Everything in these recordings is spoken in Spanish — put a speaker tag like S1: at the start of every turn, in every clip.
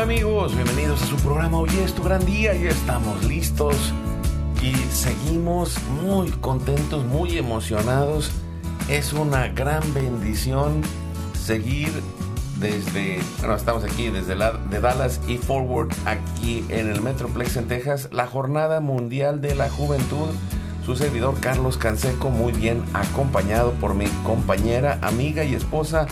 S1: Amigos, bienvenidos a su programa. Hoy es tu gran día y estamos listos y seguimos muy contentos, muy emocionados. Es una gran bendición seguir desde, bueno, estamos aquí desde la, de Dallas y Forward, aquí en el Metroplex en Texas, la Jornada Mundial de la Juventud. Su servidor Carlos Canseco, muy bien acompañado por mi compañera, amiga y esposa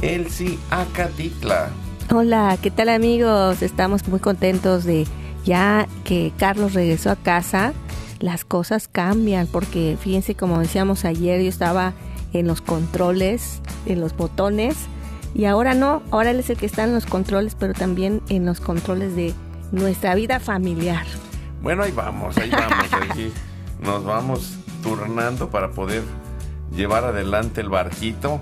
S1: Elsie Acatitla.
S2: Hola, ¿qué tal amigos? Estamos muy contentos de ya que Carlos regresó a casa. Las cosas cambian porque fíjense como decíamos ayer, yo estaba en los controles, en los botones y ahora no, ahora él es el que está en los controles, pero también en los controles de nuestra vida familiar.
S1: Bueno, ahí vamos, ahí vamos, ahí nos vamos turnando para poder llevar adelante el barquito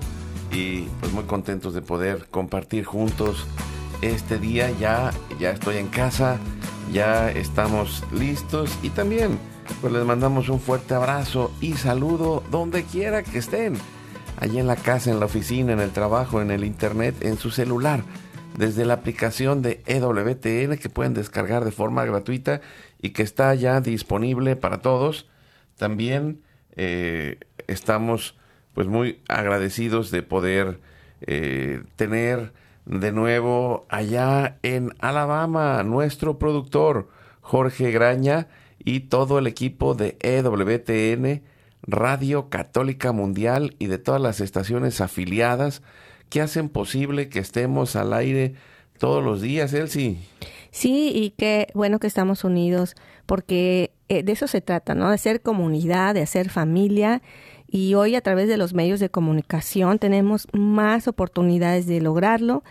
S1: y pues muy contentos de poder compartir juntos este día. Ya, ya estoy en casa, ya estamos listos y también pues les mandamos un fuerte abrazo y saludo donde quiera que estén. Allí en la casa, en la oficina, en el trabajo, en el internet, en su celular, desde la aplicación de EWTN que pueden descargar de forma gratuita y que está ya disponible para todos. También eh, estamos pues muy agradecidos de poder eh, tener de nuevo allá en Alabama nuestro productor Jorge Graña y todo el equipo de EWTN, Radio Católica Mundial y de todas las estaciones afiliadas que hacen posible que estemos al aire todos los días, Elsie.
S2: Sí, y qué bueno que estamos unidos, porque eh, de eso se trata, ¿no? De ser comunidad, de hacer familia y hoy a través de los medios de comunicación tenemos más oportunidades de lograrlo.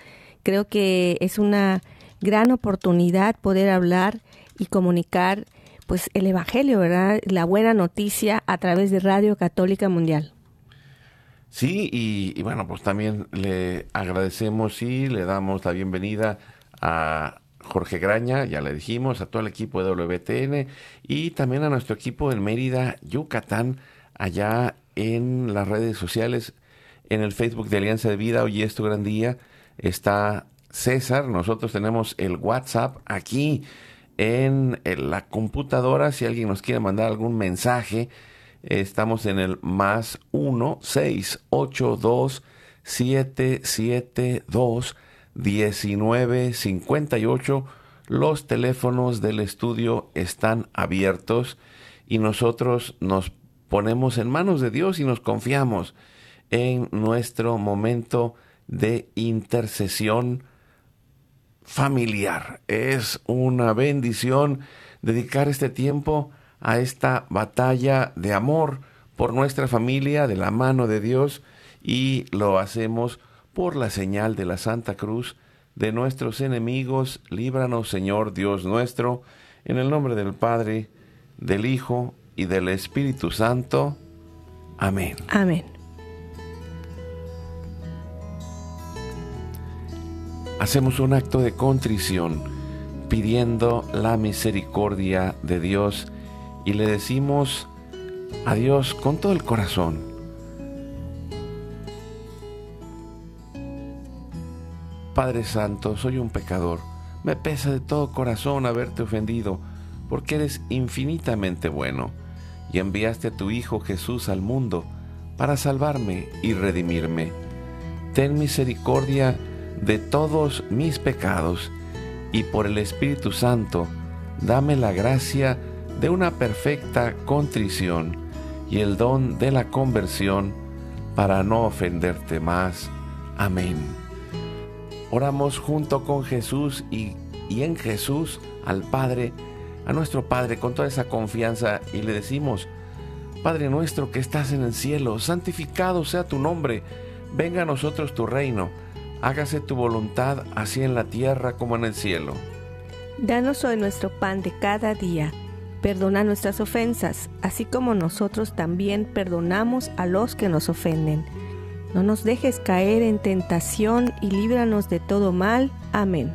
S2: Creo que es una gran oportunidad poder hablar y comunicar pues el evangelio, ¿verdad? La buena noticia a través de Radio Católica Mundial.
S1: Sí, y, bueno, pues también le agradecemos y le damos la bienvenida a Jorge Graña, ya le dijimos, a todo el equipo de WTN y también a nuestro equipo en Mérida, Yucatán, allá en las redes sociales, en el Facebook de Alianza de Vida, hoy es tu gran día, está César, nosotros tenemos el WhatsApp aquí en, la computadora, si alguien nos quiere mandar algún mensaje, estamos en el más 1 6 8 2 7 7 2 19 58 los teléfonos del estudio están abiertos y nosotros nos ponemos en manos de Dios y nos confiamos en nuestro momento de intercesión familiar. Es una bendición dedicar este tiempo a esta batalla de amor por nuestra familia de la mano de Dios y lo hacemos por la señal de la Santa Cruz de nuestros enemigos. Líbranos, Señor Dios nuestro, en el nombre del Padre, del Hijo y del Espíritu Santo. Amén.
S2: Amén.
S1: Hacemos un acto de contrición pidiendo la misericordia de Dios y le decimos a Dios con todo el corazón. Padre Santo, soy un pecador. Me pesa de todo corazón haberte ofendido, porque eres infinitamente bueno y enviaste a tu Hijo Jesús al mundo para salvarme y redimirme. ten misericordia de todos mis pecados, y por el Espíritu Santo, dame la gracia de una perfecta contrición y el don de la conversión para no ofenderte más. Amén. Oramos junto con Jesús y, y en Jesús al Padre, a nuestro Padre con toda esa confianza y le decimos, Padre nuestro que estás en el cielo, santificado sea tu nombre, venga a nosotros tu reino, hágase tu voluntad así en la tierra como en el cielo.
S2: Danos hoy nuestro pan de cada día, perdona nuestras ofensas, así como nosotros también perdonamos a los que nos ofenden. No nos dejes caer en tentación y líbranos de todo mal. Amén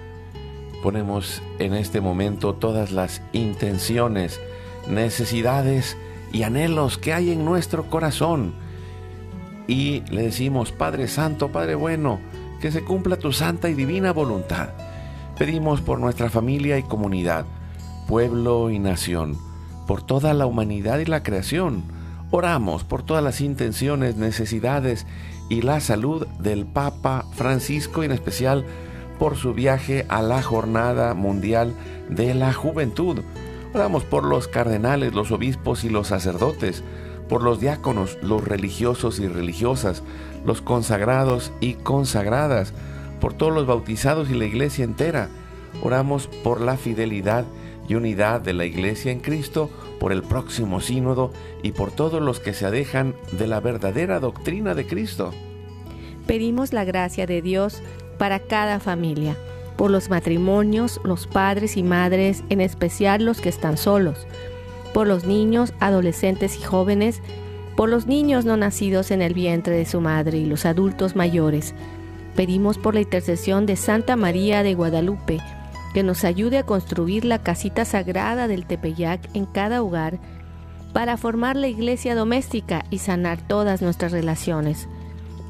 S1: ponemos en este momento todas las intenciones, necesidades y anhelos que hay en nuestro corazón. Y le decimos, Padre Santo, Padre bueno, que se cumpla tu santa y divina voluntad. Pedimos por nuestra familia y comunidad, pueblo y nación, por toda la humanidad y la creación. Oramos por todas las intenciones, necesidades y la salud del Papa Francisco en especial por su viaje a la Jornada Mundial de la Juventud. Oramos por los cardenales, los obispos y los sacerdotes, por los diáconos, los religiosos y religiosas, los consagrados y consagradas, por todos los bautizados y la iglesia entera. Oramos por la fidelidad y unidad de la iglesia en Cristo, por el próximo sínodo y por todos los que se alejan de la verdadera doctrina de Cristo.
S2: Pedimos la gracia de Dios para cada familia, por los matrimonios, los padres y madres, en especial los que están solos, por los niños, adolescentes y jóvenes, por los niños no nacidos en el vientre de su madre y los adultos mayores. Pedimos por la intercesión de Santa María de Guadalupe, que nos ayude a construir la casita sagrada del Tepeyac en cada hogar para formar la iglesia doméstica y sanar todas nuestras relaciones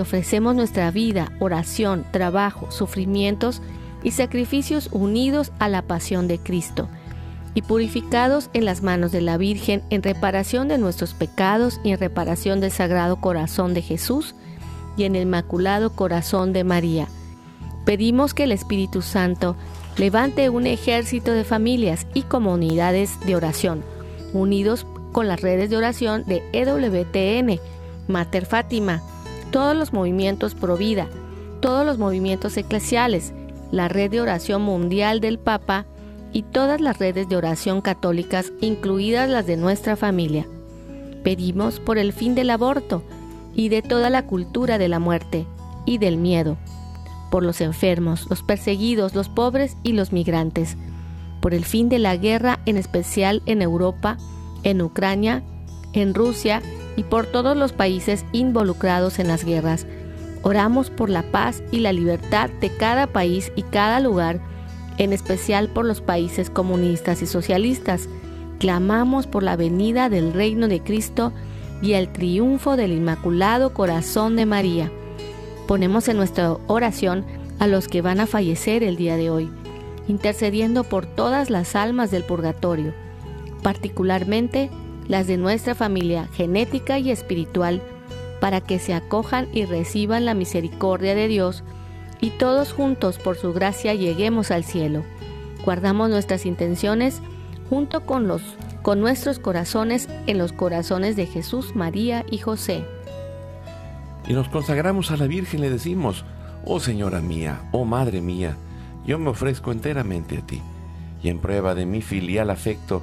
S2: ofrecemos nuestra vida, oración, trabajo, sufrimientos y sacrificios unidos a la pasión de Cristo y purificados en las manos de la Virgen en reparación de nuestros pecados y en reparación del Sagrado Corazón de Jesús y en el Inmaculado Corazón de María. Pedimos que el Espíritu Santo levante un ejército de familias y comunidades de oración, unidos con las redes de oración de EWTN, Mater Fátima, todos los movimientos pro vida, todos los movimientos eclesiales, la red de oración mundial del Papa y todas las redes de oración católicas, incluidas las de nuestra familia. Pedimos por el fin del aborto y de toda la cultura de la muerte y del miedo, por los enfermos, los perseguidos, los pobres y los migrantes, por el fin de la guerra, en especial en Europa, en Ucrania, en Rusia y por todos los países involucrados en las guerras. Oramos por la paz y la libertad de cada país y cada lugar, en especial por los países comunistas y socialistas. Clamamos por la venida del reino de Cristo y el triunfo del Inmaculado Corazón de María. Ponemos en nuestra oración a los que van a fallecer el día de hoy, intercediendo por todas las almas del purgatorio, particularmente las de nuestra familia genética y espiritual, para que se acojan y reciban la misericordia de Dios y todos juntos por su gracia lleguemos al cielo. Guardamos nuestras intenciones junto con los con nuestros corazones en los corazones de Jesús, María y José.
S1: Y nos consagramos a la Virgen, le decimos, oh Señora mía, oh Madre mía, yo me ofrezco enteramente a ti, y en prueba de mi filial afecto,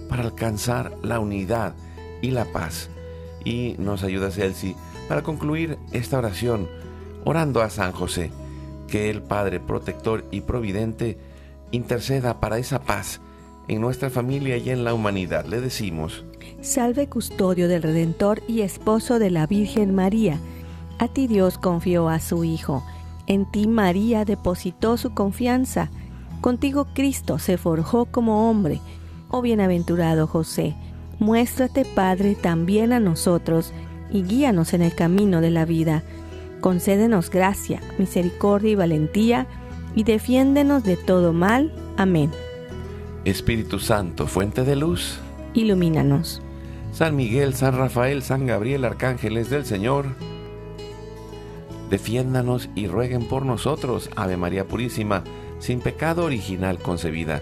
S1: para alcanzar la unidad y la paz. Y nos ayuda Celsi para concluir esta oración orando a San José, que el Padre protector y providente interceda para esa paz en nuestra familia y en la humanidad. Le decimos,
S3: Salve custodio del Redentor y esposo de la Virgen María. A ti Dios confió a su Hijo. En ti María depositó su confianza. Contigo Cristo se forjó como hombre. Oh bienaventurado José, muéstrate Padre también a nosotros y guíanos en el camino de la vida. Concédenos gracia, misericordia y valentía y defiéndenos de todo mal. Amén.
S1: Espíritu Santo, fuente de luz,
S3: ilumínanos.
S1: San Miguel, San Rafael, San Gabriel, arcángeles del Señor, defiéndanos y rueguen por nosotros, Ave María Purísima, sin pecado original concebida.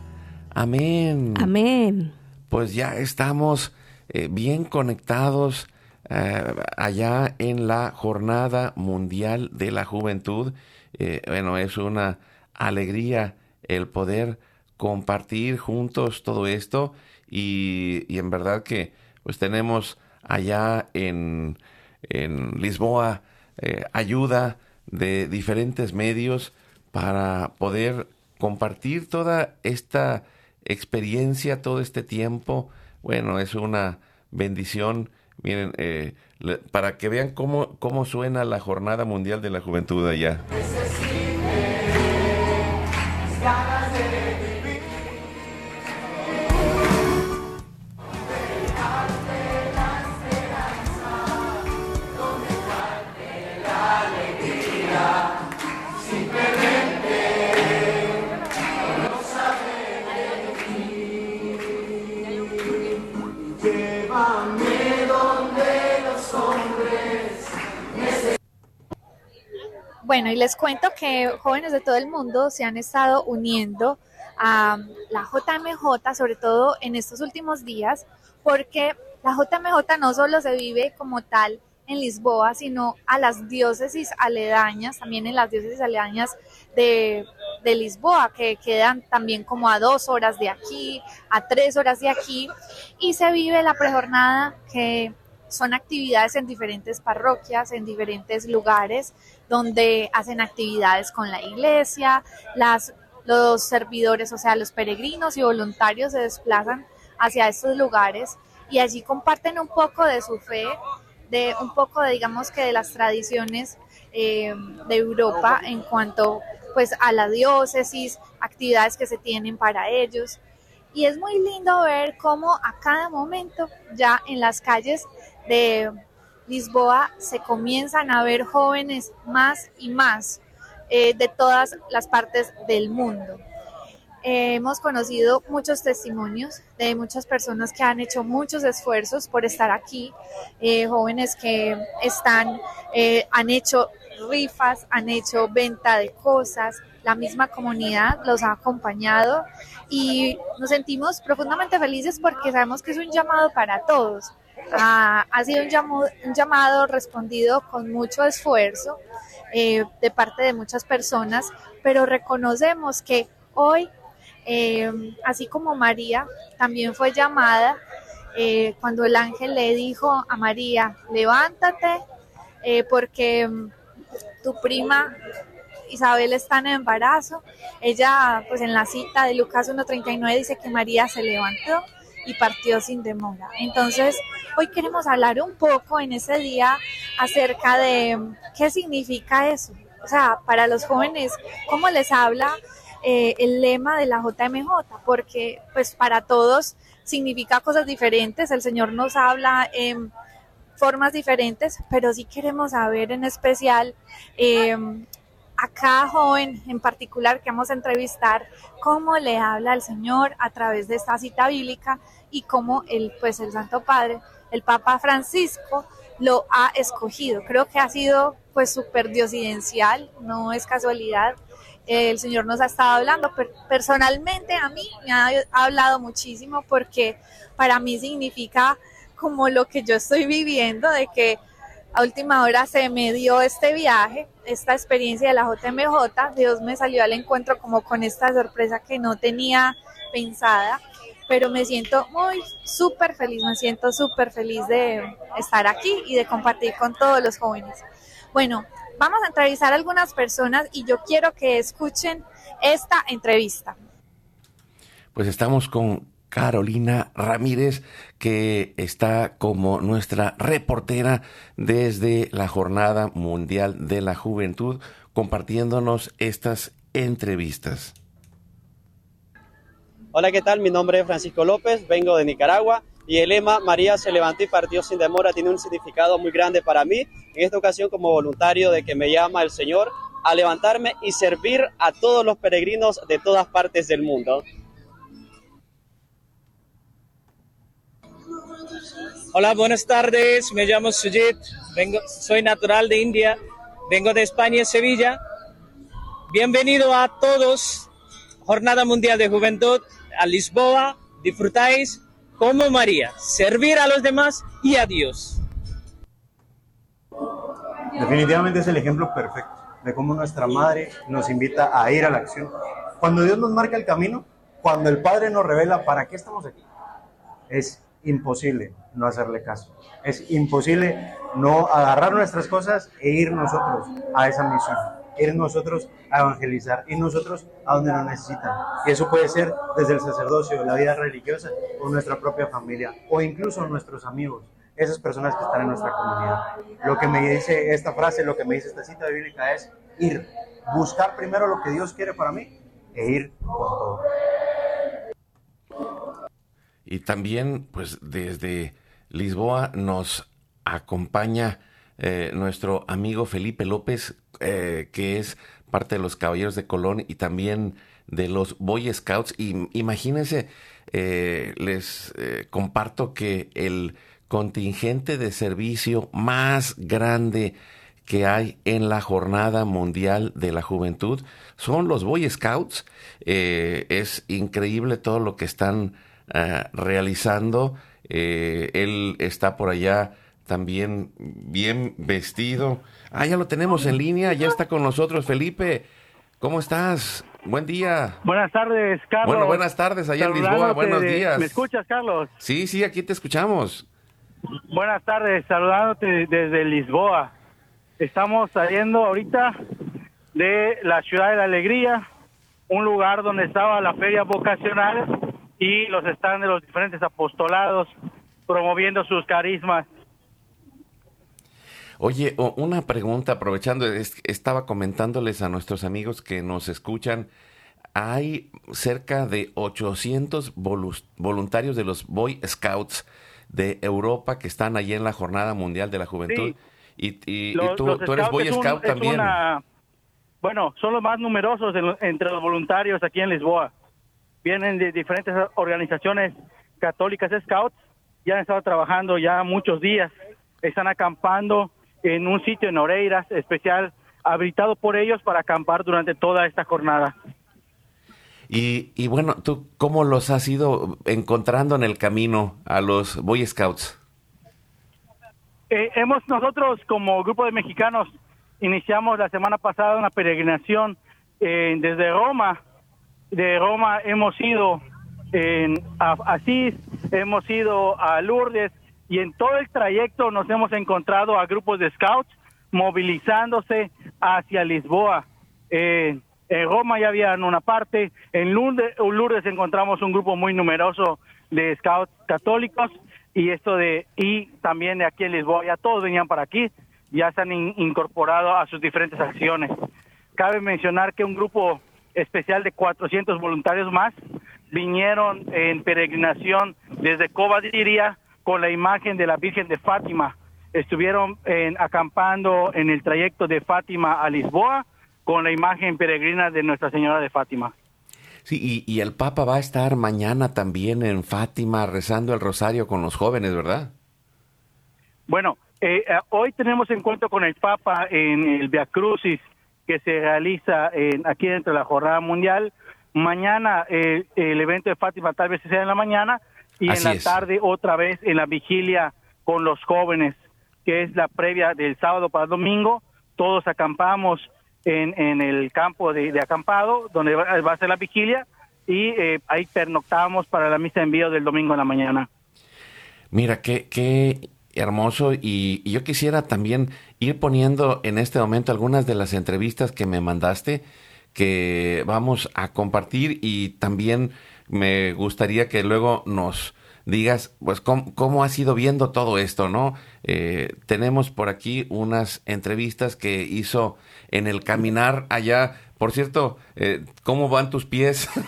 S1: Amén.
S3: Amén.
S1: Pues ya estamos eh, bien conectados eh, allá en la Jornada Mundial de la Juventud. Eh, bueno, es una alegría el poder compartir juntos todo esto y, en verdad que pues tenemos allá en, Lisboa eh, ayuda de diferentes medios para poder compartir toda esta experiencia, todo este tiempo. Bueno, es una bendición. Miren, eh, para que vean cómo, cómo suena la Jornada Mundial de la Juventud allá.
S4: Bueno, y les cuento que jóvenes de todo el mundo se han estado uniendo a la JMJ, sobre todo en estos últimos días, porque la JMJ no solo se vive como tal en Lisboa, sino a las diócesis aledañas, también en las diócesis aledañas de, de, Lisboa, que quedan también como a dos horas de aquí, a tres horas de aquí, y se vive la prejornada que son actividades en diferentes parroquias, en diferentes lugares, donde hacen actividades con la iglesia, los servidores, o sea, los peregrinos y voluntarios se desplazan hacia estos lugares y allí comparten un poco de su fe, de un poco de, digamos que de las tradiciones eh, de Europa en cuanto pues a la diócesis, actividades que se tienen para ellos. Y es muy lindo ver cómo a cada momento ya en las calles de Lisboa se comienzan a ver jóvenes más y más eh, de todas las partes del mundo. hemos conocido muchos testimonios de muchas personas que han hecho muchos esfuerzos por estar aquí, eh, jóvenes que están, eh, han hecho rifas, han hecho venta de cosas, la misma comunidad los ha acompañado y nos sentimos profundamente felices porque sabemos que es un llamado para todos. Ha, sido un llamado, respondido con mucho esfuerzo eh, de parte de muchas personas, pero reconocemos que hoy, eh, así como María también fue llamada, eh, cuando el ángel le dijo a María, levántate, porque tu prima Isabel está en embarazo. Ella, pues en la cita de Lucas 1.39 dice que María se levantó y partió sin demora. Entonces, hoy queremos hablar un poco en ese día acerca de qué significa eso. O sea, para los jóvenes, ¿cómo les habla eh, el lema de la JMJ? Porque, pues, para todos significa cosas diferentes. El Señor nos habla en formas diferentes, pero sí queremos saber en especial eh, a cada joven en particular que vamos a entrevistar cómo le habla el Señor a través de esta cita bíblica y cómo el, pues el Santo Padre, el Papa Francisco, lo ha escogido. Creo que ha sido pues súper diosidencial, no es casualidad. El Señor nos ha estado hablando, pero personalmente a mí me ha hablado muchísimo porque para mí significa como lo que yo estoy viviendo, de que a última hora se me dio este viaje, esta experiencia de la JMJ. Dios me salió al encuentro como con esta sorpresa que no tenía pensada, pero me siento muy súper feliz, me siento súper feliz de estar aquí y de compartir con todos los jóvenes. Bueno, vamos a entrevistar a algunas personas y yo quiero que escuchen esta entrevista.
S1: Pues estamos con Carolina Ramírez, que está como nuestra reportera desde la Jornada Mundial de la Juventud, compartiéndonos estas entrevistas.
S5: Hola, ¿qué tal? Mi nombre es Francisco López, vengo de Nicaragua y el lema María se levantó y partió sin demora tiene un significado muy grande para mí, en esta ocasión como voluntario de que me llama el Señor a levantarme y servir a todos los peregrinos de todas partes del mundo. Hola, buenas tardes. Me llamo Sujit. Vengo, soy natural de India. Vengo de España, Sevilla. Bienvenido a todos. Jornada Mundial de Juventud a Lisboa. Disfrutáis como María. Servir a los demás y a Dios.
S6: Definitivamente es el ejemplo perfecto de cómo nuestra madre nos invita a ir a la acción. Cuando Dios nos marca el camino, cuando el Padre nos revela para qué estamos aquí, es imposible no hacerle caso. Es imposible no agarrar nuestras cosas e ir nosotros a esa misión, ir nosotros a evangelizar, ir nosotros a donde nos necesitan. Y eso puede ser desde el sacerdocio, la vida religiosa o nuestra propia familia o incluso nuestros amigos, esas personas que están en nuestra comunidad. Lo que me dice esta frase, lo que me dice esta cita bíblica es ir, buscar primero lo que Dios quiere para mí e ir con todo.
S1: Y también, pues desde Lisboa nos acompaña eh, nuestro amigo Felipe López, eh, que es parte de los Caballeros de Colón y también de los Boy Scouts. Y imagínense, eh, les comparto que el contingente de servicio más grande que hay en la Jornada Mundial de la Juventud son los Boy Scouts. es increíble todo lo que están eh, realizando. Eh, él está por allá también bien vestido. Ah, ya lo tenemos en línea, ya está con nosotros Felipe. ¿Cómo estás? Buen día.
S7: Buenas tardes, Carlos.
S1: Bueno, buenas tardes allá en Lisboa. Buenos días.
S7: ¿Me escuchas, Carlos?
S1: Sí, sí, aquí te escuchamos.
S7: Buenas tardes, saludándote desde Lisboa. Estamos saliendo ahorita de la ciudad de la alegría, un lugar donde estaba la feria vocacional y los están de los diferentes apostolados promoviendo sus carismas.
S1: Oye, una pregunta, aprovechando, estaba comentándoles a nuestros amigos que nos escuchan, hay cerca de 800 voluntarios de los Boy Scouts de Europa que están allí en la Jornada Mundial de la Juventud. Y, tú, eres Boy Scout también.
S7: bueno, son los más numerosos entre los voluntarios aquí en Lisboa. Vienen de diferentes organizaciones católicas Scouts ya han estado trabajando ya muchos días. Están acampando en un sitio en Oreiras especial habilitado por ellos para acampar durante toda esta jornada.
S1: Y, y, bueno, ¿tú cómo los has ido encontrando en el camino a los Boy Scouts?
S7: Eh, hemos nosotros como grupo de mexicanos iniciamos la semana pasada una peregrinación eh, desde Roma. De Roma hemos ido en, a Asís, hemos ido a Lourdes y en todo el trayecto nos hemos encontrado a grupos de scouts movilizándose hacia Lisboa. Eh, en Roma ya había una parte, en Lourdes, Lourdes encontramos un grupo muy numeroso de scouts católicos y esto de y también de aquí en Lisboa ya todos venían para aquí ya se han incorporado a sus diferentes acciones cabe mencionar que un grupo especial de 400 voluntarios más vinieron en peregrinación desde Cobadiria con la imagen de la Virgen de Fátima. Estuvieron en, acampando en el trayecto de Fátima a Lisboa con la imagen peregrina de Nuestra Señora de Fátima.
S1: Sí, y, el Papa va a estar mañana también en Fátima rezando el rosario con los jóvenes, ¿verdad?
S7: Bueno, eh, eh, hoy tenemos encuentro con el Papa en el Via Crucis que se realiza en, aquí dentro de la Jornada Mundial. Mañana eh, el evento de Fátima tal vez sea en la mañana y en la tarde otra vez en la vigilia con los jóvenes, que es la previa del sábado para domingo. Todos acampamos en, en el campo de, acampado, donde va, a ser la vigilia, y eh, ahí pernoctamos para la misa de envío del domingo en la mañana.
S1: Mira, qué, qué hermoso, y, yo quisiera también ir poniendo en este momento algunas de las entrevistas que me mandaste, que vamos a compartir, y también me gustaría que luego nos digas, pues, cómo, cómo has ido viendo todo esto, ¿no? Eh, tenemos por aquí unas entrevistas que hizo en el caminar allá. Por cierto, eh, ¿cómo van tus pies?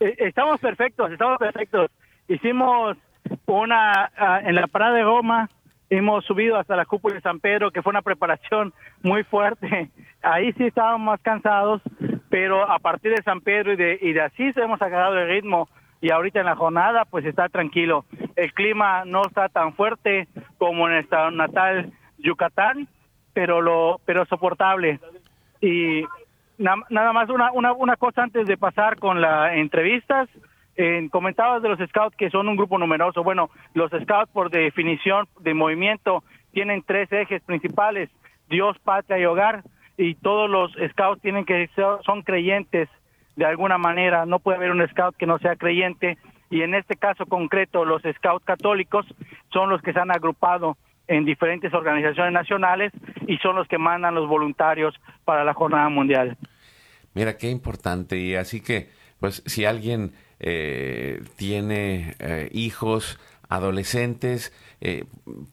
S7: Eh, estamos perfectos, estamos perfectos. Hicimos una ah, en la parada de Roma, hemos subido hasta la cúpula de San Pedro, que fue una preparación muy fuerte. Ahí sí estábamos más cansados, pero a partir de San Pedro y de, y de Asís hemos agarrado el ritmo y ahorita en la jornada pues está tranquilo. El clima no está tan fuerte como en nuestro natal Yucatán, pero lo pero soportable. Y nada más una, una, una cosa antes de pasar con las entrevistas. Eh, comentabas de los scouts que son un grupo numeroso. Bueno, los scouts por definición de movimiento tienen tres ejes principales, Dios, patria y hogar, y todos los scouts tienen que son creyentes de alguna manera, no puede haber un scout que no sea creyente y en este caso concreto los scouts católicos son los que se han agrupado en diferentes organizaciones nacionales y son los que mandan los voluntarios para la jornada mundial.
S1: Mira, qué importante y así que, pues si alguien eh, tiene eh, hijos, adolescentes, eh,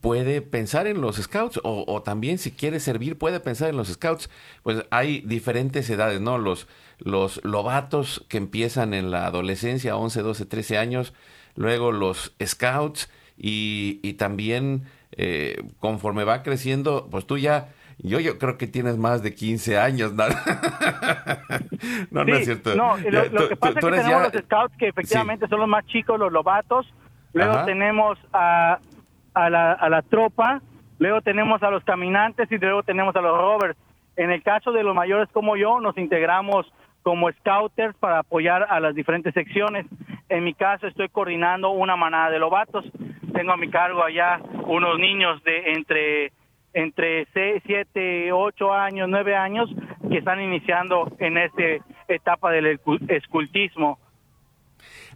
S1: puede pensar en los scouts o, o, también si quiere servir puede pensar en los scouts. Pues hay diferentes edades, ¿no? Los los lobatos que empiezan en la adolescencia, 11, 12, 13 años, luego los scouts y, y también eh, conforme va creciendo, pues tú ya, yo, yo creo que tienes más de 15 años, ¿no?
S7: no, no es cierto. No, lo, que pasa es que tenemos los scouts que efectivamente son los más chicos, los lobatos, luego tenemos a, a, la, a la tropa, luego tenemos a los caminantes y luego tenemos a los rovers. En el caso de los mayores como yo, nos integramos como scouters para apoyar a las diferentes secciones. En mi caso estoy coordinando una manada de lobatos. Tengo a mi cargo allá unos niños de entre entre 6, 7, 8 años, 9 años que están iniciando en esta etapa del escultismo.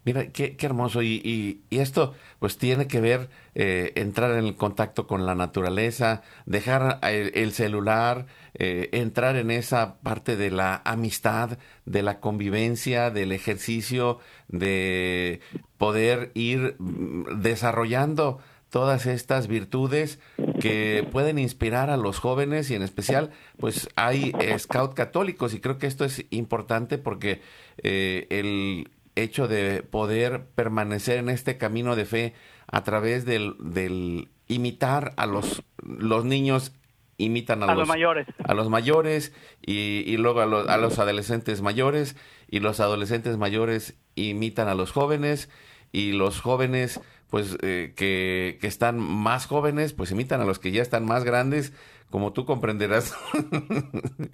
S1: Mira, qué, hermoso. Y, esto pues tiene que ver eh, entrar en el contacto con la naturaleza, dejar el, el celular, eh, entrar en esa parte de la amistad, de la convivencia, del ejercicio, de poder ir mm, desarrollando todas estas virtudes que pueden inspirar a los jóvenes y en especial pues hay scout católicos y creo que esto es importante porque eh, el hecho de poder permanecer en este camino de fe a través del, del imitar a los, los niños imitan a,
S7: a los, los, mayores.
S1: a los mayores y, y luego a los, a los adolescentes mayores y los adolescentes mayores imitan a los jóvenes y los jóvenes pues eh, que, que, están más jóvenes, pues imitan a los que ya están más grandes, como tú comprenderás.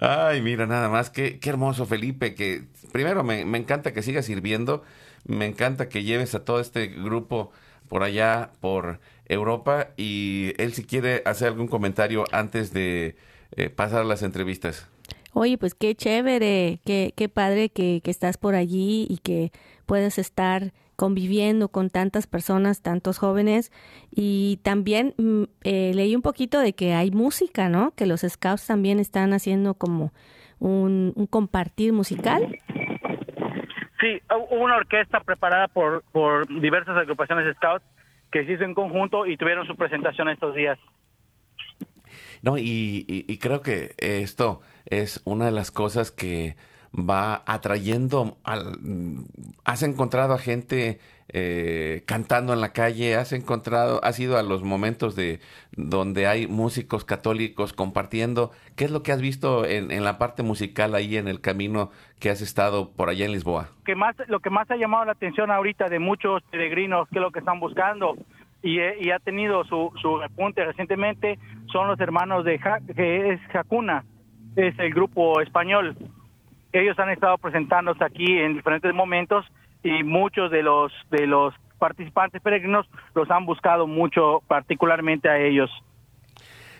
S1: Ay, mira, nada más, qué, qué hermoso Felipe, que primero me, me, encanta que sigas sirviendo, me encanta que lleves a todo este grupo por allá, por Europa, y él si quiere hacer algún comentario antes de eh, pasar las entrevistas.
S2: Oye, pues qué chévere, qué, qué padre que, que estás por allí y que puedes estar conviviendo con tantas personas, tantos jóvenes y también eh, leí un poquito de que hay música, ¿no? Que los scouts también están haciendo como un, un compartir musical.
S7: Sí, hubo una orquesta preparada por, por diversas agrupaciones scouts que se hizo en conjunto y tuvieron su presentación estos días.
S1: No, y, y, y creo que esto es una de las cosas que va atrayendo, al, has encontrado a gente eh, cantando en la calle, has encontrado, has ido a los momentos de donde hay músicos católicos compartiendo, ¿qué es lo que has visto en, la parte musical ahí en el camino que has estado por allá en Lisboa?
S7: Que más, lo que más ha llamado la atención ahorita de muchos peregrinos, que es lo que están buscando, y, ha tenido su, su repunte recientemente, son los hermanos de ja, que es Jacuna, es el grupo español ellos han estado presentándose aquí en diferentes momentos y muchos de los de los participantes peregrinos los han buscado mucho, particularmente a ellos.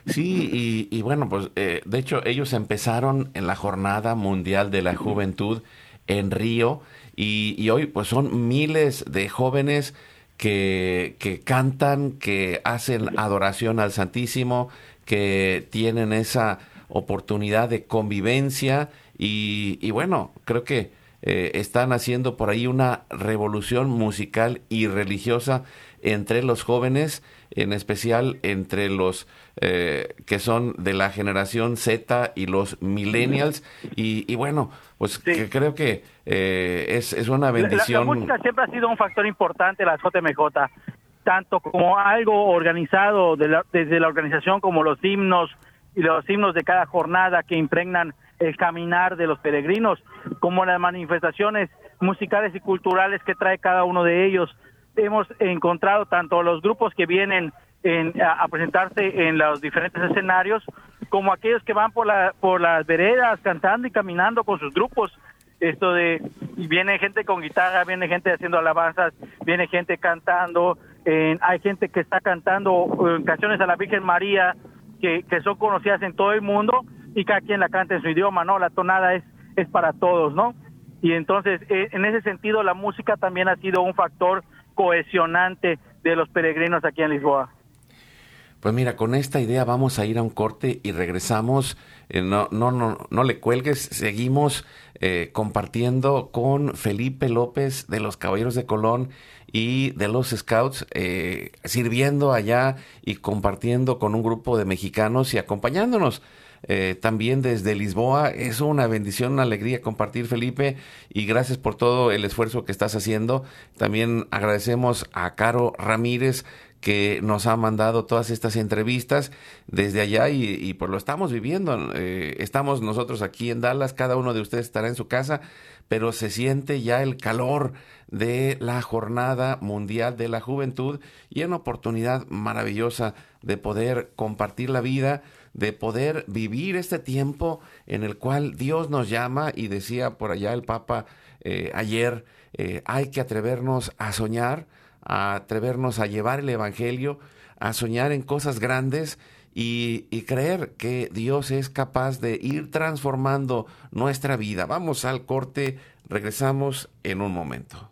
S1: Sí, y, y bueno, pues eh, de hecho ellos empezaron en la Jornada Mundial de la Juventud en Río y, y hoy pues son miles de jóvenes que, que cantan, que hacen adoración al Santísimo, que tienen esa oportunidad de convivencia y, y bueno, creo que eh, están haciendo por ahí una revolución musical y religiosa entre los jóvenes, en especial entre los eh, que son de la generación Z y los millennials. Y, y bueno, pues sí. que creo que eh, es, es, una bendición.
S7: La, la, música siempre ha sido un factor importante, la JMJ, tanto como algo organizado de la, desde la organización como los himnos y los himnos de cada jornada que impregnan el caminar de los peregrinos, como las manifestaciones musicales y culturales que trae cada uno de ellos. Hemos encontrado tanto los grupos que vienen en, a, presentarse en los diferentes escenarios, como aquellos que van por, la, por las veredas cantando y caminando con sus grupos. Esto de, viene gente con guitarra, viene gente haciendo alabanzas, viene gente cantando, hay gente que está cantando eh, canciones a la Virgen María que son conocidas en todo el mundo y cada quien la canta en su idioma, ¿no? La tonada es, es para todos, ¿no? Y entonces, eh, en ese sentido, la música también ha sido un factor cohesionante de los peregrinos aquí en Lisboa.
S1: Pues mira, con esta idea vamos a ir a un corte y regresamos. Eh, no, no, no, no le cuelgues. Seguimos eh, compartiendo con Felipe López de los Caballeros de Colón y de los Scouts, eh, sirviendo allá y compartiendo con un grupo de mexicanos y acompañándonos eh, también desde Lisboa. Es una bendición, una alegría compartir, Felipe, y gracias por todo el esfuerzo que estás haciendo. También agradecemos a Caro Ramírez que nos ha mandado todas estas entrevistas desde allá y, y pues lo estamos viviendo. Eh, estamos nosotros aquí en Dallas, cada uno de ustedes estará en su casa, pero se siente ya el calor de la Jornada Mundial de la Juventud y una oportunidad maravillosa de poder compartir la vida, de poder vivir este tiempo en el cual Dios nos llama y decía por allá el Papa eh, ayer, eh, hay que atrevernos a soñar, a atrevernos a llevar el Evangelio, a soñar en cosas grandes y, y creer que Dios es capaz de ir transformando nuestra vida. Vamos al corte, regresamos en un momento.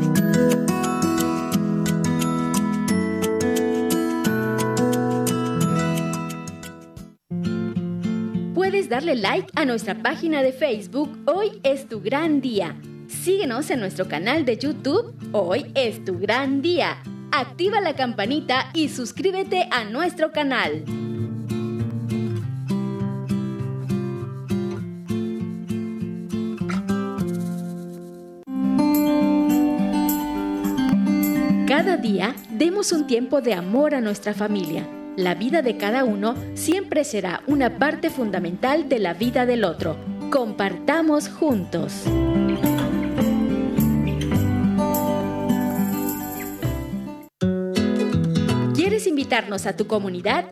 S8: Puedes darle like a nuestra página de Facebook Hoy es tu gran día. Síguenos en nuestro canal de YouTube Hoy es tu gran día. Activa la campanita y suscríbete a nuestro canal. Cada día demos un tiempo de amor a nuestra familia. La vida de cada uno siempre será una parte fundamental de la vida del otro. Compartamos juntos. ¿Quieres invitarnos a tu comunidad?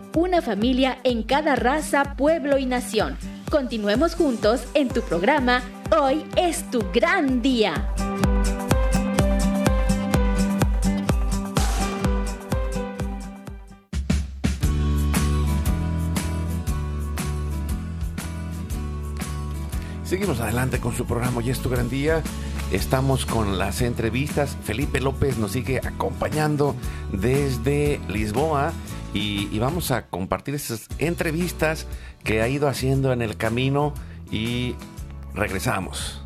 S8: una familia en cada raza, pueblo y nación. Continuemos juntos en tu programa Hoy es tu gran día.
S1: Seguimos adelante con su programa Hoy es tu gran día. Estamos con las entrevistas. Felipe López nos sigue acompañando desde Lisboa y, vamos a compartir esas entrevistas que ha ido haciendo en el camino y regresamos.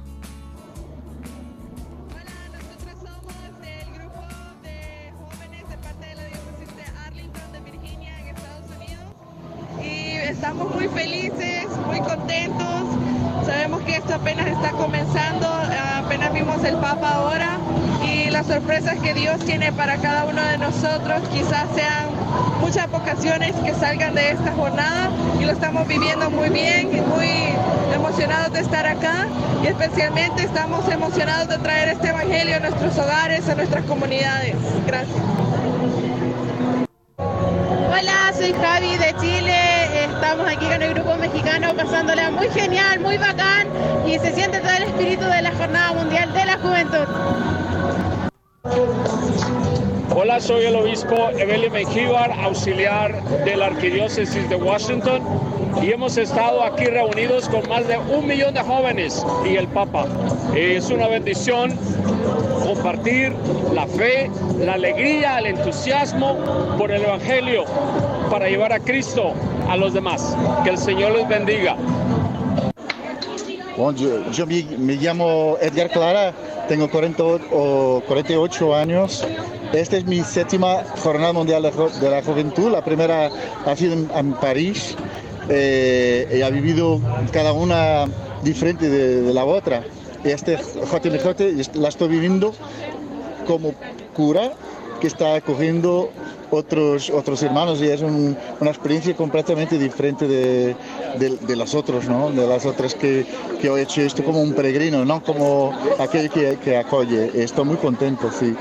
S9: Estamos emocionados de traer este evangelio a nuestros hogares, a nuestras comunidades. Gracias.
S10: Hola, soy Javi de Chile. Estamos aquí con el grupo mexicano pasándola muy genial, muy bacán y se siente todo el espíritu de la Jornada Mundial de la Juventud.
S11: Hola, soy el obispo Evelio Mengíbar, auxiliar de la Arquidiócesis de Washington, y hemos estado aquí reunidos con más de un millón de jóvenes y el Papa. Es una bendición compartir la fe, la alegría, el entusiasmo por el Evangelio para llevar a Cristo a los demás. Que el Señor les bendiga.
S12: Bom, yo, yo me, llamo Edgar Clara, tengo 40, o 48 años. Esta es mi séptima Jornada Mundial de la Juventud. La primera ha sido en, París eh, y vivido cada una diferente de, de la otra. Este JMJ la estoy viviendo como cura que está acogiendo otros, otros hermanos y es un, una experiencia completamente diferente de, de, de, las otras, ¿no? de las otras que, que he hecho esto como un peregrino, no como aquel que, que acoge. Estoy muy contento, sí.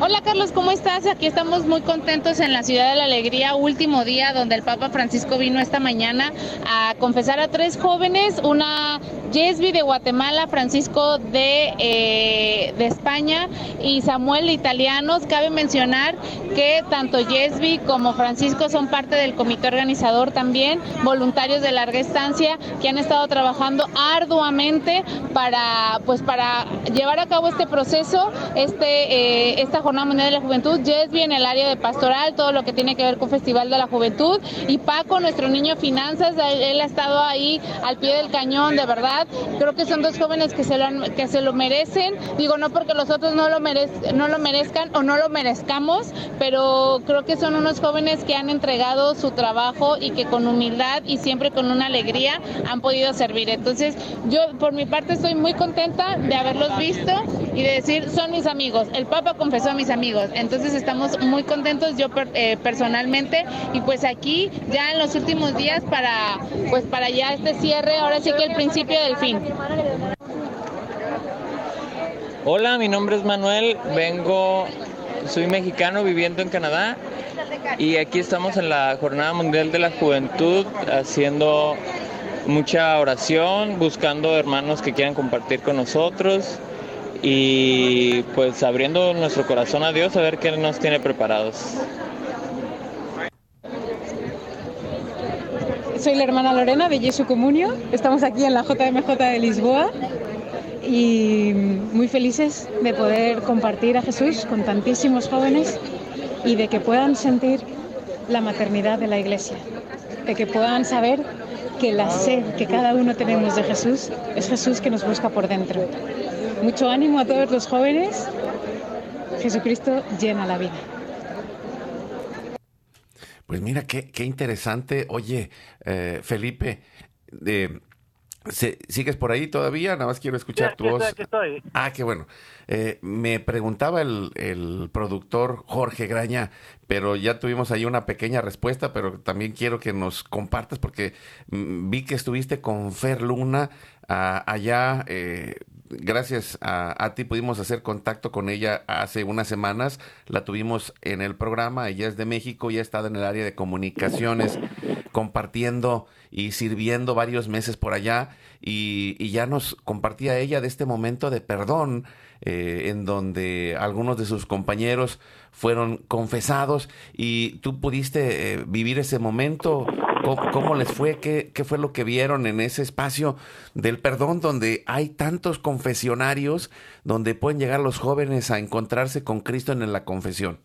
S10: Hola, Carlos, ¿cómo estás? Aquí estamos muy contentos en la Ciudad de la Alegría, último día donde el Papa Francisco vino esta mañana a confesar a tres jóvenes, una Yesby de Guatemala, Francisco de, eh, de España y Samuel Italianos. Cabe mencionar que tanto Yesby como Francisco son parte del comité organizador también, voluntarios de larga estancia que han estado trabajando arduamente para, pues, para llevar a cabo este proceso, este, eh, esta Jornada Mundial de la Juventud. Yesby en el área de pastoral, todo lo que tiene que ver con Festival de la Juventud y Paco, nuestro niño finanzas, él ha estado ahí al pie del cañón, de verdad. Creo que son dos jóvenes que se lo, que se lo merecen. Digo, no porque los otros no lo, no lo merezcan o no lo merezcamos, pero creo que son unos jóvenes que han entregado su trabajo y que con humildad y siempre con una alegría han podido servir. Entonces, yo por mi parte estoy muy contenta de haberlos visto y de decir, son mis amigos. El Papa confesó a mis amigos. Entonces, estamos muy contentos yo eh, personalmente y pues aquí ya en los últimos días para pues para ya este cierre, ahora sí que el principio del fin.
S13: Hola, mi nombre es Manuel, vengo, soy mexicano viviendo en Canadá y aquí estamos en la Jornada Mundial de la Juventud haciendo mucha oración, buscando hermanos que quieran compartir con nosotros y pues abriendo nuestro corazón a Dios a ver qué nos tiene preparados.
S14: Soy la hermana Lorena de Jesu Comunio. Estamos aquí en la JMJ de Lisboa y muy felices de poder compartir a Jesús con tantísimos jóvenes y de que puedan sentir la maternidad de la iglesia, de que puedan saber que la sed que cada uno tenemos de Jesús es Jesús que nos busca por dentro. Mucho ánimo a todos los jóvenes. Jesucristo llena la vida.
S1: Pues mira, qué, qué interesante. Oye, eh, Felipe, de ¿Sigues por ahí todavía? Nada más quiero escuchar tu voz. Ah, qué bueno. Eh, me preguntaba el, el, productor Jorge Graña, pero ya tuvimos ahí una pequeña respuesta, pero también quiero que nos compartas porque mm, vi que estuviste con Fer Luna allá. Eh, gracias a, a, ti pudimos hacer contacto con ella hace unas semanas. La tuvimos en el programa. Ella es de México y ha estado en el área de comunicaciones compartiendo y sirviendo varios meses por allá y, ya nos compartía ella de este momento de perdón eh, en donde algunos de sus compañeros fueron confesados y tú pudiste eh, vivir ese momento. ¿Cómo, les fue? ¿Qué, ¿Qué fue lo que vieron en ese espacio del perdón donde hay tantos confesionarios, donde pueden llegar los jóvenes a encontrarse con Cristo en la confesión?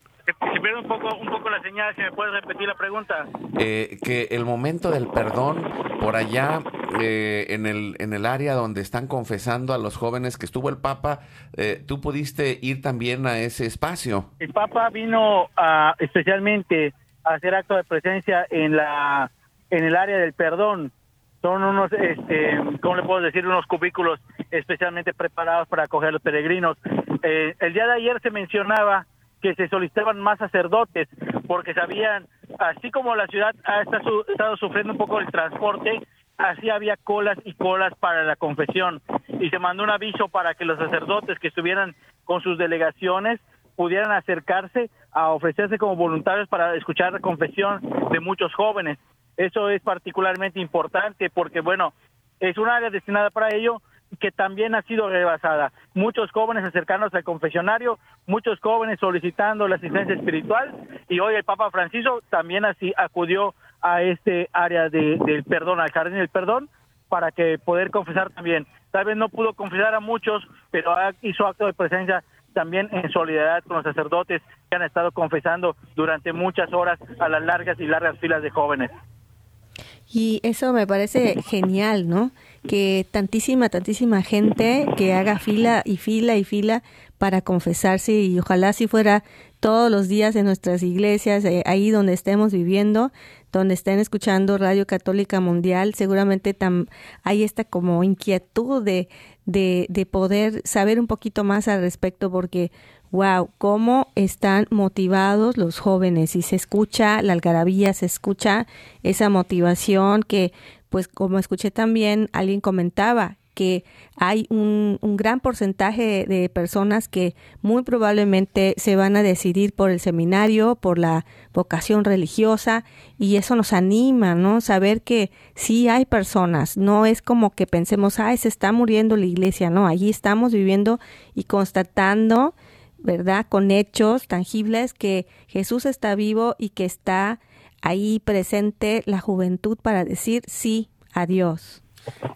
S7: un poco, un poco la señal, si me puedes repetir la pregunta.
S1: Eh, que el momento del perdón, por allá eh, en, el, en el área donde están confesando a los jóvenes que estuvo el Papa, eh, ¿tú pudiste ir también a ese espacio?
S7: El Papa vino a, especialmente a hacer acto de presencia en, la, en el área del perdón. Son unos, este, ¿cómo le puedo decir? Unos cubículos especialmente preparados para acoger a los peregrinos. el día de ayer se mencionaba que se solicitaban más sacerdotes porque sabían, así como la ciudad ha estado sufriendo un poco el transporte, así había colas y colas para la confesión y se mandó un aviso para que los sacerdotes que estuvieran con sus delegaciones pudieran acercarse a ofrecerse como voluntarios para escuchar la confesión de muchos jóvenes. Eso es particularmente importante porque, bueno, es un área destinada para ello, que también ha sido rebasada. Muchos jóvenes acercándose al confesionario, muchos jóvenes solicitando la asistencia espiritual y hoy el Papa Francisco también así acudió a este área de, del perdón, al jardín del perdón, para que poder confesar también. Tal vez no pudo confesar a muchos, pero hizo acto de presencia también en solidaridad con los sacerdotes que han estado confesando durante muchas horas a las largas y largas filas de jóvenes.
S2: Y eso me parece genial, ¿no? Que tantísima, tantísima gente que haga fila y fila y fila para confesarse y ojalá si fuera todos los días en nuestras iglesias, eh, ahí donde estemos viviendo, donde estén escuchando Radio Católica Mundial, seguramente tam, hay esta como inquietud de, de, de poder saber un poquito más al respecto porque wow, cómo están motivados los jóvenes y se escucha la algarabía, se escucha esa motivación que, pues como escuché también, alguien comentaba que hay un, un, gran porcentaje de personas que muy probablemente se van a decidir por el seminario, por la vocación religiosa, y eso nos anima, ¿no? Saber que sí hay personas, no es como que pensemos, ay, se está muriendo la iglesia, no, allí estamos viviendo y constatando, ¿verdad? Con hechos tangibles que Jesús está vivo y que está ahí presente la juventud para decir sí a Dios.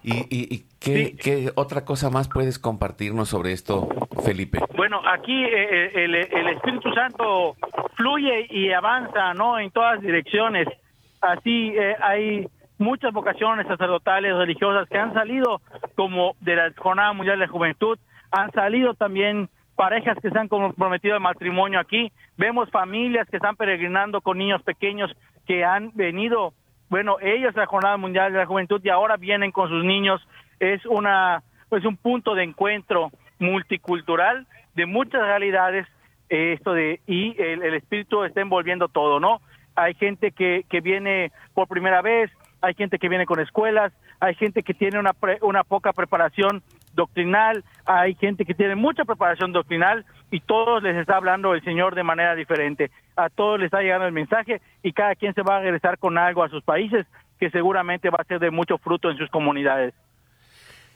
S1: ¿Y, y, qué, otra cosa más puedes compartirnos sobre esto, Felipe?
S7: Bueno, aquí eh, eh, el, el, Espíritu Santo fluye y avanza, ¿no? En todas direcciones. Así eh, hay muchas vocaciones sacerdotales, religiosas que han salido como de la Jornada Mundial de la Juventud, han salido también parejas que se han comprometido al matrimonio aquí, vemos familias que están peregrinando con niños pequeños que han venido bueno, ellos la Jornada Mundial de la Juventud y ahora vienen con sus niños. Es una, pues un punto de encuentro multicultural de muchas realidades. Eh, esto de y el, espíritu está envolviendo todo, ¿no? Hay gente que, que viene por primera vez, hay gente que viene con escuelas, hay gente que tiene una, una poca preparación doctrinal, hay gente que tiene mucha preparación doctrinal y todos les está hablando el Señor de manera diferente. A todos les está llegando el mensaje y cada quien se va a regresar con algo a sus países que seguramente va a ser de mucho fruto en sus comunidades.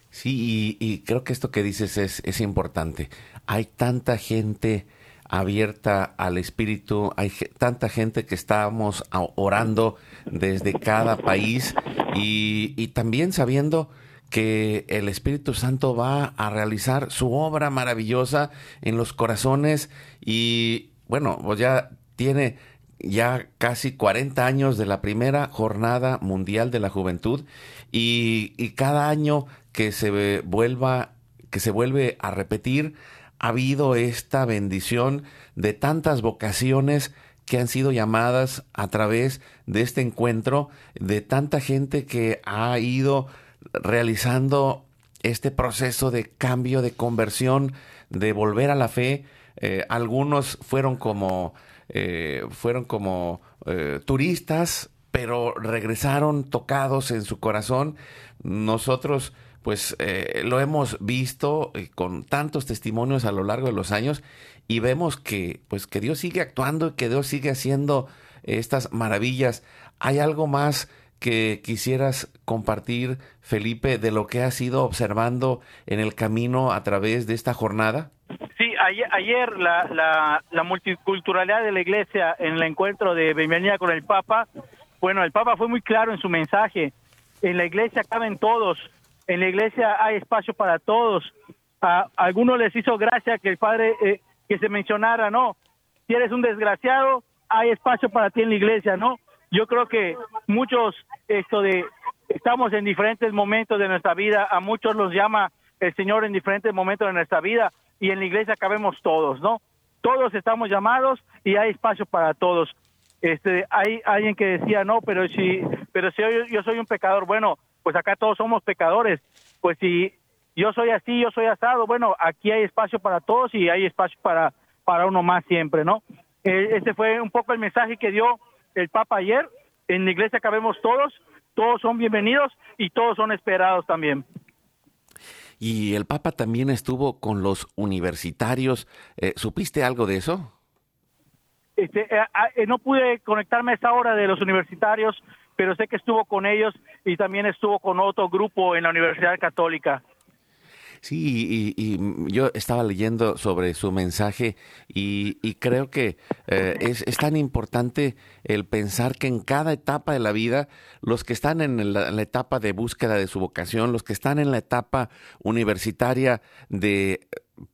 S1: Sí, y, creo que esto que dices es, es importante. Hay tanta gente abierta al Espíritu, hay tanta gente que estamos orando desde cada país y, también sabiendo que el Espíritu Santo va a realizar su obra maravillosa en los corazones y bueno, pues ya tiene ya casi 40 años de la primera jornada mundial de la juventud y, y cada año que se vuelva que se vuelve a repetir ha habido esta bendición de tantas vocaciones que han sido llamadas a través de este encuentro, de tanta gente que ha ido realizando este proceso de cambio, de conversión, de volver a la fe. Eh, algunos fueron como, eh, fueron como eh, turistas, pero regresaron tocados en su corazón. Nosotros, pues, lo hemos visto con tantos testimonios a lo largo de los años y vemos que, pues, que Dios sigue actuando y que Dios sigue haciendo estas maravillas. Hay algo más que quisieras compartir, Felipe, de lo que has ido observando en el camino a través de esta jornada?
S7: Sí, ayer, la, la, multiculturalidad de la iglesia en el encuentro de bienvenida con el Papa, bueno, el Papa fue muy claro en su mensaje. En la iglesia caben todos, en la iglesia hay espacio para todos. A, algunos les hizo gracia que el Padre, eh, que se mencionara, ¿no? Si eres un desgraciado, hay espacio para ti en la iglesia, ¿no? yo creo que muchos esto de estamos en diferentes momentos de nuestra vida, a muchos los llama el Señor en diferentes momentos de nuestra vida y en la iglesia cabemos todos, ¿no? Todos estamos llamados y hay espacio para todos. Este, hay alguien que decía, "No, pero si pero si yo, yo soy un pecador, bueno, pues acá todos somos pecadores. Pues si yo soy así, yo soy asado, bueno, aquí hay espacio para todos y hay espacio para para uno más siempre, ¿no? Ese fue un poco el mensaje que dio el Papa ayer. En la iglesia cabemos todos, todos son bienvenidos y todos son esperados también.
S1: Y el Papa también estuvo con los universitarios. Eh, ¿Supiste algo de eso?
S7: Este, eh, ah, eh, no pude conectarme a esa hora de los universitarios, pero sé que estuvo con ellos y también estuvo con otro grupo en la Universidad Católica.
S1: Sí, y, yo estaba leyendo sobre su mensaje y, creo que eh, es, tan importante el pensar que en cada etapa de la vida, los que están en la, etapa de búsqueda de su vocación, los que están en la etapa universitaria de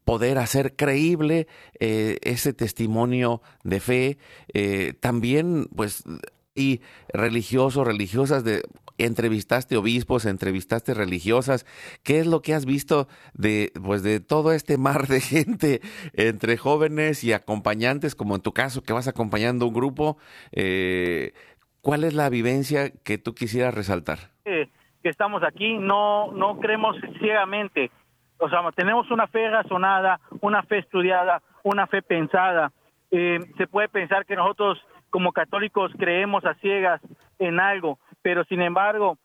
S1: poder hacer creíble eh, ese testimonio de fe, eh, también pues y religiosos, religiosas entrevistaste obispos, entrevistaste religiosas. ¿Qué es lo que has visto de, pues, de todo este mar de gente entre jóvenes y acompañantes, como en tu caso, que vas acompañando un grupo? Eh, ¿Cuál es la vivencia que tú quisieras resaltar?
S7: que estamos aquí, no, no creemos ciegamente. O sea, tenemos una fe razonada, una fe estudiada, una fe pensada. Eh, se puede pensar que nosotros como católicos creemos a ciegas en algo, pero sin embargo,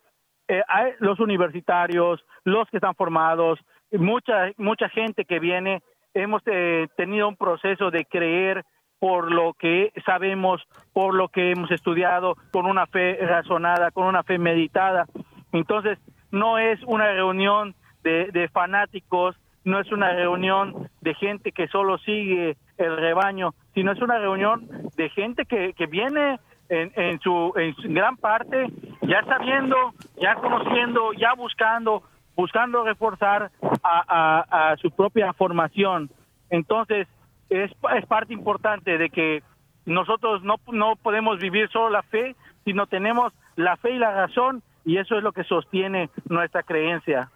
S7: eh, hay los universitarios, los que están formados, mucha, mucha gente que viene, hemos eh, tenido un proceso de creer por lo que sabemos, por lo que hemos estudiado, con una fe razonada, con una fe meditada. Entonces, no es una reunión de, de fanáticos, no es una reunión de gente que solo sigue el rebaño, sino es una reunión de gente que, que viene en, en, su, en su gran parte ya sabiendo, ya conociendo, ya buscando, buscando reforzar a, a, su propia formación. Entonces, es, es parte importante de que nosotros no, no podemos vivir solo la fe, sino tenemos la fe y la razón, y eso es lo que sostiene nuestra creencia.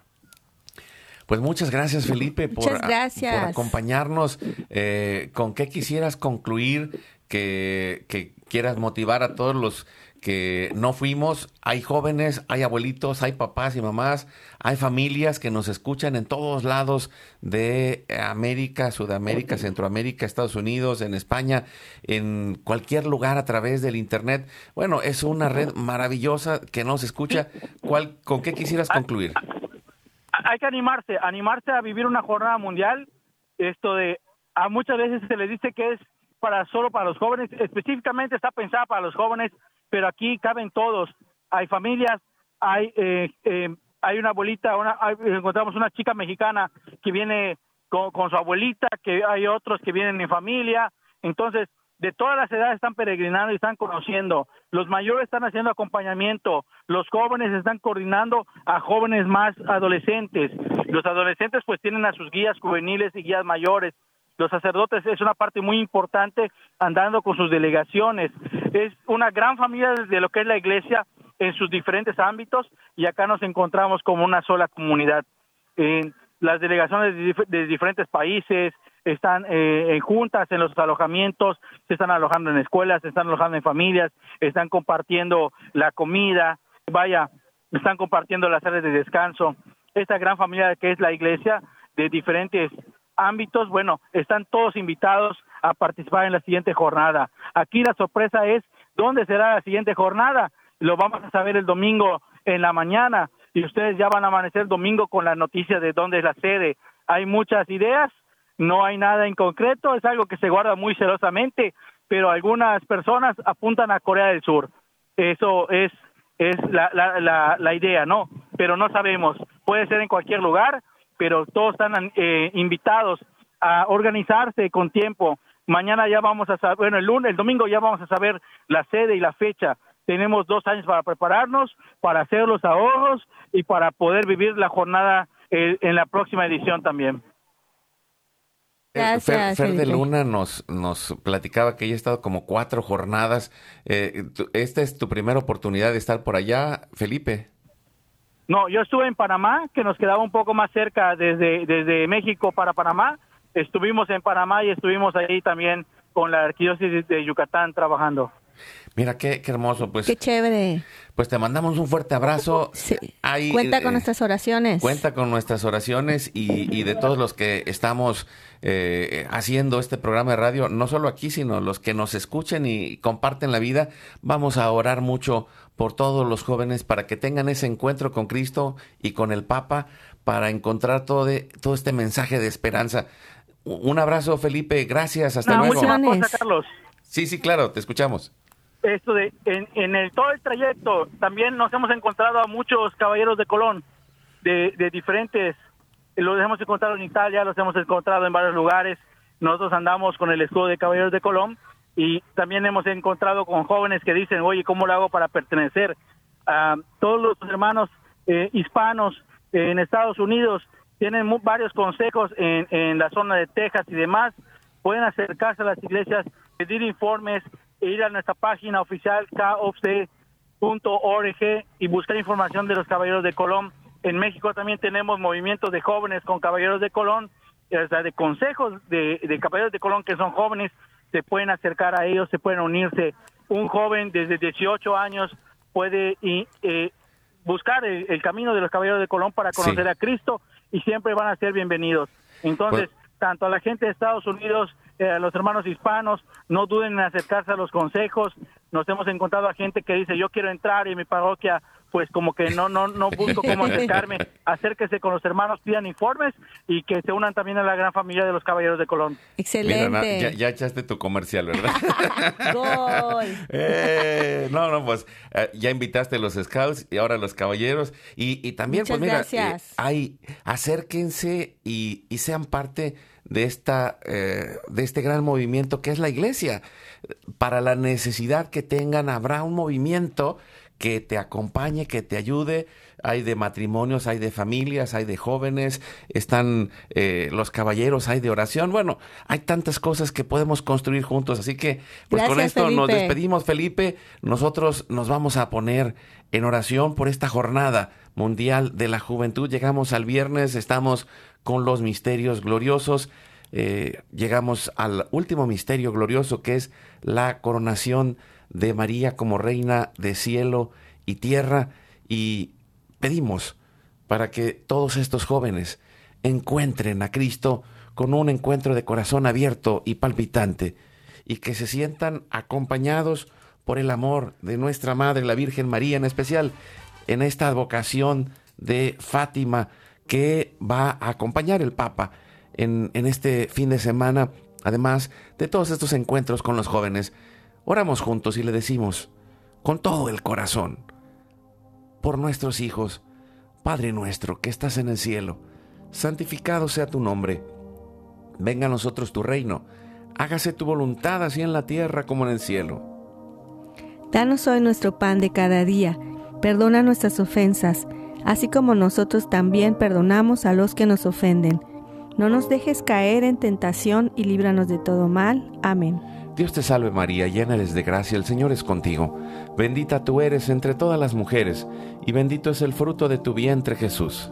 S1: Pues muchas gracias, Felipe, por,
S2: Muchas gracias.
S1: por acompañarnos. Eh, ¿Con qué quisieras concluir que, que quieras motivar a todos los que no fuimos? Hay jóvenes, hay abuelitos, hay papás y mamás, hay familias que nos escuchan en todos lados de América, Sudamérica, Centroamérica, Estados Unidos, en España, en cualquier lugar a través del Internet. Bueno, es una red maravillosa que nos escucha. ¿Cuál, ¿Con qué quisieras concluir?
S7: Hay que animarse, animarse a vivir una jornada mundial. Esto de, a muchas veces se les dice que es para solo para los jóvenes, específicamente está pensada para los jóvenes, pero aquí caben todos. Hay familias, hay eh, eh, hay una abuelita, una, hay- encontramos una chica mexicana que viene con, con su abuelita, que hay otros que vienen en familia. Entonces, de todas las edades están peregrinando y están conociendo. Los mayores están haciendo acompañamiento. Los jóvenes están coordinando a jóvenes más adolescentes. Los adolescentes pues tienen a sus guías juveniles y guías mayores. Los sacerdotes es una parte muy importante andando con sus delegaciones. Es una gran familia de lo que es la iglesia en sus diferentes ámbitos y acá nos encontramos como una sola comunidad. En las delegaciones de diferentes países están eh, juntas en los alojamientos, se están alojando en escuelas, se están alojando en familias, están compartiendo la comida, vaya, están compartiendo las áreas de descanso. Esta gran familia que es la iglesia de diferentes ámbitos, bueno, están todos invitados a participar en la siguiente jornada. Aquí la sorpresa es dónde será la siguiente jornada. Lo vamos a saber el domingo en la mañana y ustedes ya van a amanecer el domingo con la noticia de dónde es la sede. Hay muchas ideas, no hay nada en concreto, es algo que se guarda muy celosamente, pero algunas personas apuntan a Corea del Sur. Eso es es la, la, la, idea, ¿no? Pero no sabemos. Puede ser en cualquier lugar, pero todos están eh, invitados a organizarse con tiempo. Mañana ya vamos a saber, bueno, el lunes, el domingo ya vamos a saber la sede y la fecha. Tenemos dos años para prepararnos, para hacer los ahorros y para poder vivir la jornada eh, en la próxima edición también.
S1: Fer,
S2: Gracias,
S1: Fer de. Luna nos, nos platicaba que ella ha estado como cuatro jornadas. Eh, esta es tu primera oportunidad de estar por allá, Felipe.
S7: No, yo estuve en Panamá, que nos quedaba un poco más cerca desde, desde México para Panamá. Estuvimos en Panamá y estuvimos ahí también con la arquidiócesis de Yucatán trabajando.
S1: Mira qué, qué hermoso, pues.
S2: Qué chévere.
S1: Pues te mandamos un fuerte abrazo. Ahí,
S2: Cuenta con
S1: eh,
S2: nuestras oraciones.
S1: Cuenta con nuestras oraciones y, y de todos los que estamos eh, haciendo este programa de radio, no solo aquí, sino los que nos escuchen y comparten la vida. Vamos a orar mucho por todos los jóvenes para que tengan ese encuentro con Cristo y con el Papa para encontrar todo, de- todo este mensaje de esperanza. Un abrazo, Felipe. Gracias. Hasta
S7: Una
S1: luego.
S7: última cosa, Carlos.
S1: Sí, sí, claro. Te escuchamos.
S7: Esto de, en, en el, todo el trayecto también nos hemos encontrado a muchos caballeros de Colón, de, de diferentes, los hemos encontrado en Italia, los hemos encontrado en varios lugares. Nosotros andamos con el escudo de caballeros de Colón y también hemos encontrado con jóvenes que dicen, oye, ¿cómo lo hago para pertenecer? a todos los hermanos eh, hispanos en Estados Unidos tienen mu- varios consejos en, en la zona de Texas y demás. Pueden acercarse a las iglesias, pedir informes, ir a nuestra página oficial kofc.org y buscar información de los Caballeros de Colón. En México también tenemos movimientos de jóvenes con Caballeros de Colón, sea, de consejos de, de Caballeros de Colón que son jóvenes, se pueden acercar a ellos, se pueden unirse. Un joven desde 18 años puede y, eh, buscar el, el camino de los Caballeros de Colón para conocer
S1: Sí.
S7: a Cristo y siempre van a ser bienvenidos. Entonces, tanto a la gente de Estados Unidos, eh, a los hermanos hispanos, no duden en acercarse a los consejos. Nos hemos encontrado a gente que dice, yo quiero entrar y mi parroquia pues como que no no no busco cómo acercarme, acérquese con los hermanos, pidan informes y que se unan también a la gran familia de los Caballeros de Colón.
S2: Excelente.
S1: ya, ya echaste tu comercial, ¿verdad?
S2: Gol.
S1: Eh, no, no, pues eh, ya invitaste a los Scouts y ahora a los Caballeros. Y, y también,
S2: Muchas
S1: pues mira, eh, hay, acérquense y, y sean parte de esta eh, de este gran movimiento que es la iglesia. Para la necesidad que tengan, habrá un movimiento que te acompañe, que te ayude. Hay de matrimonios, hay de familias, hay de jóvenes, están eh, los caballeros, hay de oración. Bueno, hay tantas cosas que podemos construir juntos. Así que, pues con esto nos despedimos, Felipe. Nosotros nos vamos a poner en oración por esta jornada mundial de la juventud. Llegamos al viernes, estamos con los misterios gloriosos. Eh, llegamos al último misterio glorioso que es la coronación de María como reina de cielo y tierra y pedimos para que todos estos jóvenes encuentren a Cristo con un encuentro de corazón abierto y palpitante y que se sientan acompañados por el amor de nuestra Madre, la Virgen María, en especial en esta vocación de Fátima que va a acompañar el Papa en, en este fin de semana, además de todos estos encuentros con los jóvenes. Oramos juntos y le decimos, con todo el corazón, por nuestros hijos, Padre nuestro que estás en el cielo, santificado sea tu nombre. Venga a nosotros tu reino. Hágase tu voluntad así en la tierra como en el cielo.
S2: Danos hoy nuestro pan de cada día. Perdona nuestras ofensas, así como nosotros también perdonamos a los que nos ofenden. No nos dejes caer en tentación y líbranos de todo mal. Amén.
S1: Dios te salve María, llena eres de gracia, el Señor es contigo. Bendita tú eres entre todas las mujeres, y bendito es el fruto de tu vientre Jesús.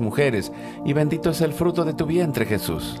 S1: mujeres, y bendito es el fruto de tu vientre Jesús.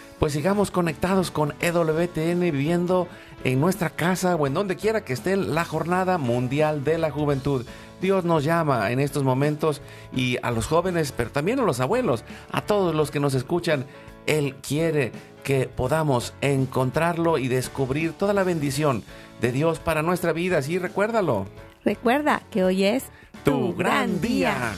S1: Pues sigamos conectados con EWTN viviendo en nuestra casa o en donde quiera que esté la Jornada Mundial de la Juventud. Dios nos llama en estos momentos y a los jóvenes, pero también a los abuelos, a todos los que nos escuchan, Él quiere que podamos encontrarlo y descubrir toda la bendición de Dios para nuestra vida. Sí, recuérdalo.
S2: Recuerda que hoy es
S1: tu, gran día.